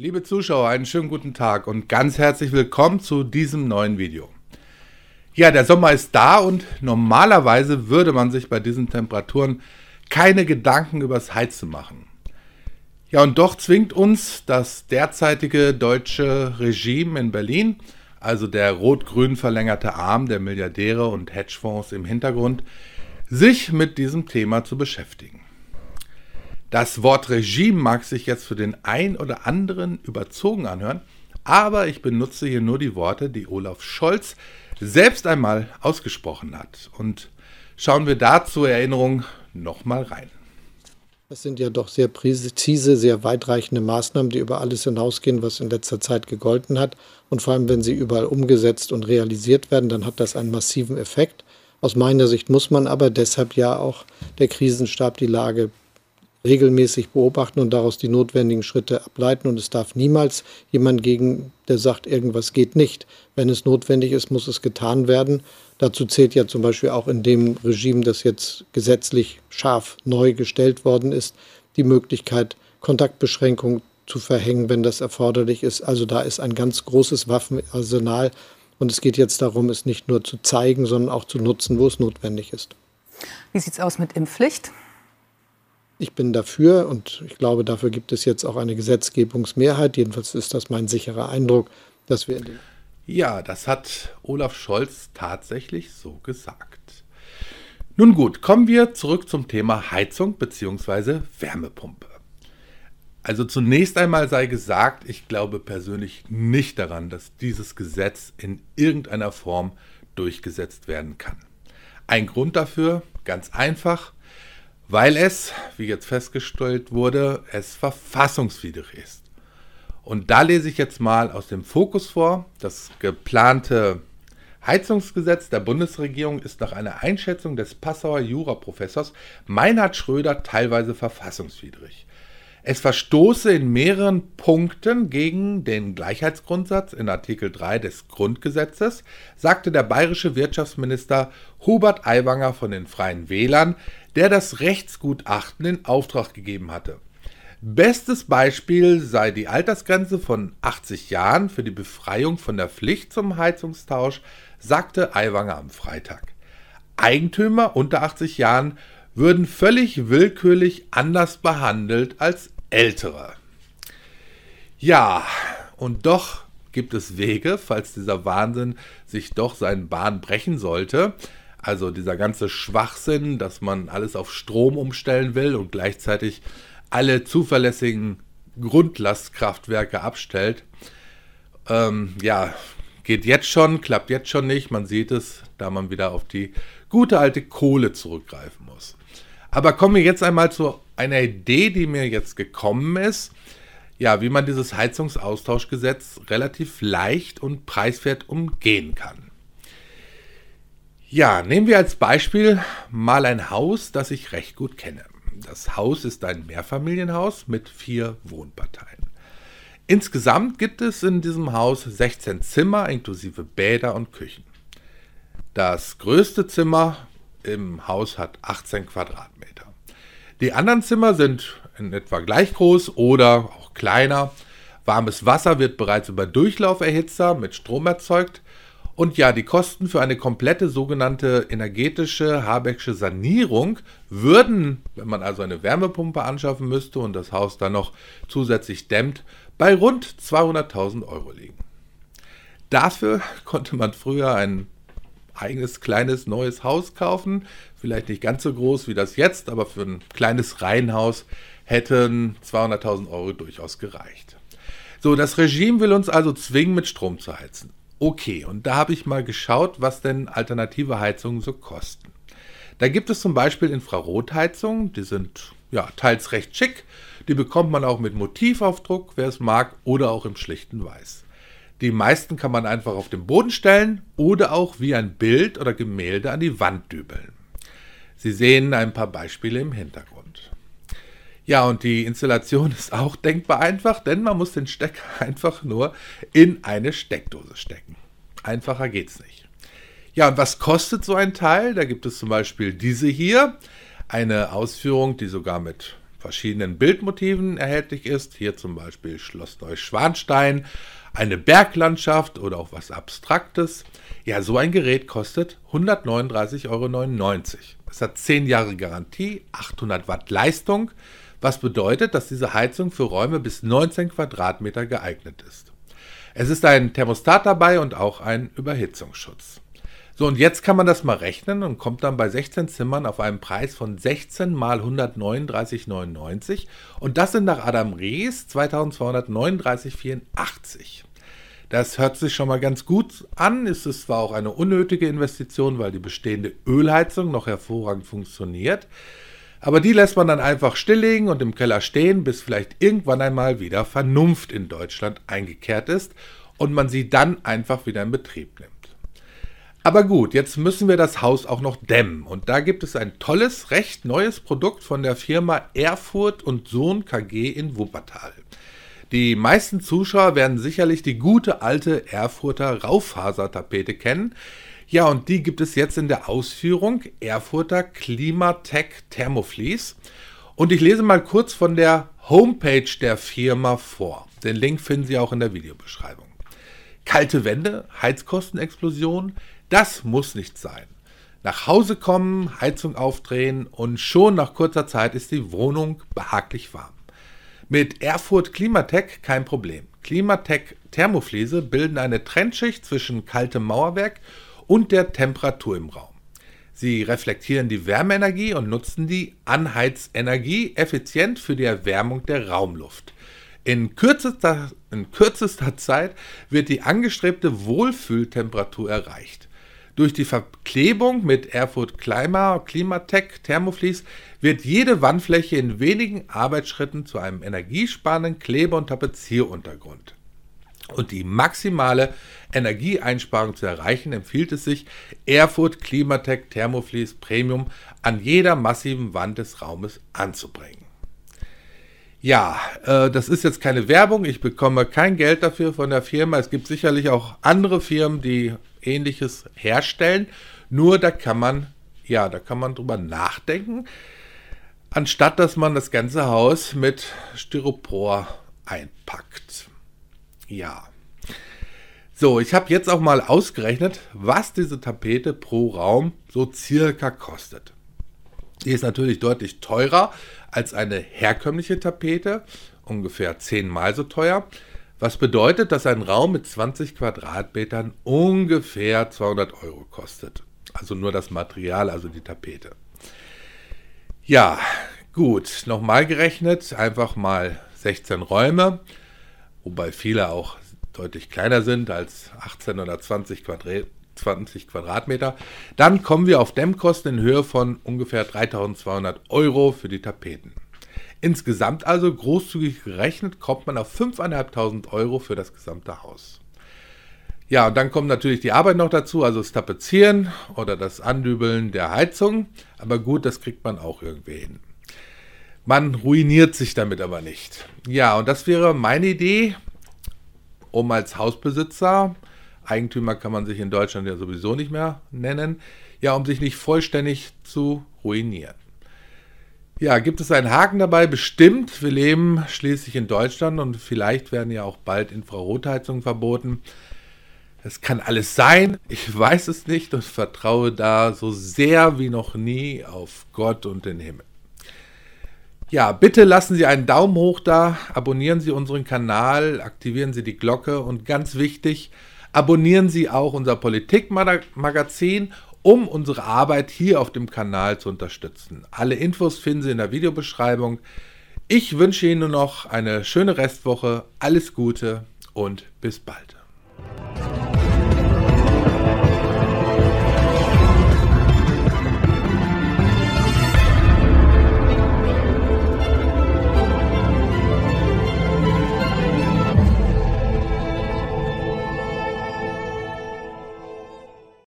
Liebe Zuschauer, einen schönen guten Tag und ganz herzlich willkommen zu diesem neuen Video. Ja, der Sommer ist da und normalerweise würde man sich bei diesen Temperaturen keine Gedanken übers Heizen machen. Ja, und doch zwingt uns das derzeitige deutsche Regime in Berlin, also der rot-grün verlängerte Arm der Milliardäre und Hedgefonds im Hintergrund, sich mit diesem Thema zu beschäftigen. Das Wort Regime mag sich jetzt für den ein oder anderen überzogen anhören, aber ich benutze hier nur die Worte, die Olaf Scholz selbst einmal ausgesprochen hat. Und schauen wir da zur Erinnerung nochmal rein. Das sind ja doch sehr präzise, sehr weitreichende Maßnahmen, die über alles hinausgehen, was in letzter Zeit gegolten hat. Und vor allem, wenn sie überall umgesetzt und realisiert werden, dann hat das einen massiven Effekt. Aus meiner Sicht muss man aber deshalb ja auch der Krisenstab die Lage regelmäßig beobachten und daraus die notwendigen Schritte ableiten. Und es darf niemals jemand gegen, der sagt, irgendwas geht nicht. Wenn es notwendig ist, muss es getan werden. Dazu zählt ja zum Beispiel auch in dem Regime, das jetzt gesetzlich scharf neu gestellt worden ist, die Möglichkeit, Kontaktbeschränkungen zu verhängen, wenn das erforderlich ist. Also da ist ein ganz großes Waffenarsenal. Und es geht jetzt darum, es nicht nur zu zeigen, sondern auch zu nutzen, wo es notwendig ist. Wie sieht es aus mit Impfpflicht? Ich bin dafür und ich glaube, dafür gibt es jetzt auch eine Gesetzgebungsmehrheit. Jedenfalls ist das mein sicherer Eindruck, dass wir in den Ja, das hat Olaf Scholz tatsächlich so gesagt. Nun gut, kommen wir zurück zum Thema Heizung bzw. Wärmepumpe. Also zunächst einmal sei gesagt, ich glaube persönlich nicht daran, dass dieses Gesetz in irgendeiner Form durchgesetzt werden kann. Ein Grund dafür, ganz einfach, weil es, wie jetzt festgestellt wurde, es verfassungswidrig ist. Und da lese ich jetzt mal aus dem Fokus vor. Das geplante Heizungsgesetz der Bundesregierung ist nach einer Einschätzung des Passauer Juraprofessors Meinhard Schröder teilweise verfassungswidrig. Es verstoße in mehreren Punkten gegen den Gleichheitsgrundsatz in Artikel 3 des Grundgesetzes, sagte der bayerische Wirtschaftsminister Hubert Aiwanger von den Freien Wählern, der das Rechtsgutachten in Auftrag gegeben hatte. Bestes Beispiel sei die Altersgrenze von 80 Jahren für die Befreiung von der Pflicht zum Heizungstausch, sagte Aiwanger am Freitag. Eigentümer unter 80 Jahren würden völlig willkürlich anders behandelt als Ältere. Ja, und doch gibt es Wege, falls dieser Wahnsinn sich doch seinen Bahn brechen sollte. Also dieser ganze Schwachsinn, dass man alles auf Strom umstellen will und gleichzeitig alle zuverlässigen Grundlastkraftwerke abstellt. Ähm, ja, geht jetzt schon, klappt jetzt schon nicht. Man sieht es, da man wieder auf die gute alte Kohle zurückgreifen muss. Aber kommen wir jetzt einmal zu einer Idee, die mir jetzt gekommen ist. Ja, wie man dieses Heizungsaustauschgesetz relativ leicht und preiswert umgehen kann. Ja, nehmen wir als Beispiel mal ein Haus, das ich recht gut kenne. Das Haus ist ein Mehrfamilienhaus mit vier Wohnparteien. Insgesamt gibt es in diesem Haus 16 Zimmer inklusive Bäder und Küchen. Das größte Zimmer im Haus hat 18 Quadratmeter. Die anderen Zimmer sind in etwa gleich groß oder auch kleiner. Warmes Wasser wird bereits über Durchlauferhitzer mit Strom erzeugt und ja, die Kosten für eine komplette sogenannte energetische Habecksche Sanierung würden, wenn man also eine Wärmepumpe anschaffen müsste und das Haus dann noch zusätzlich dämmt, bei rund 200.000 Euro liegen. Dafür konnte man früher ein eigenes kleines neues Haus kaufen, vielleicht nicht ganz so groß wie das jetzt, aber für ein kleines Reihenhaus hätten 200.000 Euro durchaus gereicht. So, das Regime will uns also zwingen, mit Strom zu heizen. Okay, und da habe ich mal geschaut, was denn alternative Heizungen so kosten. Da gibt es zum Beispiel Infrarotheizungen, die sind ja teils recht schick. Die bekommt man auch mit Motivaufdruck, wer es mag, oder auch im schlichten Weiß. Die meisten kann man einfach auf den Boden stellen oder auch wie ein Bild oder Gemälde an die Wand dübeln. Sie sehen ein paar Beispiele im Hintergrund. Ja, und die Installation ist auch denkbar einfach, denn man muss den Stecker einfach nur in eine Steckdose stecken. Einfacher geht's nicht. Ja, und was kostet so ein Teil? Da gibt es zum Beispiel diese hier, eine Ausführung, die sogar mit verschiedenen Bildmotiven erhältlich ist. Hier zum Beispiel Schloss Neuschwanstein, eine Berglandschaft oder auch was Abstraktes. Ja, so ein Gerät kostet 139,99 Euro. Es hat 10 Jahre Garantie, 800 Watt Leistung, was bedeutet, dass diese Heizung für Räume bis 19 Quadratmeter geeignet ist. Es ist ein Thermostat dabei und auch ein Überhitzungsschutz. So, und jetzt kann man das mal rechnen und kommt dann bei 16 Zimmern auf einen Preis von 16 mal 139,99 und das sind nach Adam Rees 2239,84. Das hört sich schon mal ganz gut an. Es ist zwar auch eine unnötige Investition, weil die bestehende Ölheizung noch hervorragend funktioniert. Aber die lässt man dann einfach stilllegen und im Keller stehen, bis vielleicht irgendwann einmal wieder Vernunft in Deutschland eingekehrt ist und man sie dann einfach wieder in Betrieb nimmt. Aber gut, jetzt müssen wir das Haus auch noch dämmen. Und da gibt es ein tolles, recht neues Produkt von der Firma Erfurt und Sohn KG in Wuppertal. Die meisten Zuschauer werden sicherlich die gute alte Erfurter Raufasertapete kennen. Ja, und die gibt es jetzt in der Ausführung Erfurter Klimatech Thermoflies. Und ich lese mal kurz von der Homepage der Firma vor. Den Link finden Sie auch in der Videobeschreibung. Kalte Wände, Heizkostenexplosion, das muss nicht sein. Nach Hause kommen, Heizung aufdrehen und schon nach kurzer Zeit ist die Wohnung behaglich warm. Mit Erfurt Klimatech kein Problem. Klimatech Thermofliese bilden eine Trennschicht zwischen kaltem Mauerwerk und der Temperatur im Raum. Sie reflektieren die Wärmeenergie und nutzen die Anheizenergie effizient für die Erwärmung der Raumluft. In kürzester, in kürzester Zeit wird die angestrebte Wohlfühltemperatur erreicht. Durch die Verklebung mit Erfurt Klima, Klimatech Thermoflies wird jede Wandfläche in wenigen Arbeitsschritten zu einem energiesparenden Klebe- und Tapezieruntergrund. Und die maximale Energieeinsparung zu erreichen, empfiehlt es sich, Erfurt Klimatech Thermoflies Premium an jeder massiven Wand des Raumes anzubringen. Ja, äh, das ist jetzt keine Werbung. Ich bekomme kein Geld dafür von der Firma. Es gibt sicherlich auch andere Firmen, die ähnliches herstellen. Nur da kann man, ja, da kann man drüber nachdenken, anstatt dass man das ganze Haus mit Styropor einpackt. Ja. So, ich habe jetzt auch mal ausgerechnet, was diese Tapete pro Raum so circa kostet. Die ist natürlich deutlich teurer als eine herkömmliche Tapete, ungefähr zehnmal so teuer. Was bedeutet, dass ein Raum mit 20 Quadratmetern ungefähr 200 Euro kostet. Also nur das Material, also die Tapete. Ja, gut, nochmal gerechnet, einfach mal 16 Räume, wobei viele auch deutlich kleiner sind als 18 oder 20 Quadratmeter. 20 Quadratmeter. Dann kommen wir auf Dämmkosten in Höhe von ungefähr 3200 Euro für die Tapeten. Insgesamt also großzügig gerechnet kommt man auf 5.500 Euro für das gesamte Haus. Ja, und dann kommt natürlich die Arbeit noch dazu, also das Tapezieren oder das Andübeln der Heizung. Aber gut, das kriegt man auch irgendwie hin. Man ruiniert sich damit aber nicht. Ja, und das wäre meine Idee, um als Hausbesitzer Eigentümer kann man sich in Deutschland ja sowieso nicht mehr nennen, ja, um sich nicht vollständig zu ruinieren. Ja, gibt es einen Haken dabei? Bestimmt. Wir leben schließlich in Deutschland und vielleicht werden ja auch bald Infrarotheizungen verboten. Es kann alles sein. Ich weiß es nicht und vertraue da so sehr wie noch nie auf Gott und den Himmel. Ja, bitte lassen Sie einen Daumen hoch da, abonnieren Sie unseren Kanal, aktivieren Sie die Glocke und ganz wichtig, Abonnieren Sie auch unser Politikmagazin, um unsere Arbeit hier auf dem Kanal zu unterstützen. Alle Infos finden Sie in der Videobeschreibung. Ich wünsche Ihnen nur noch eine schöne Restwoche, alles Gute und bis bald.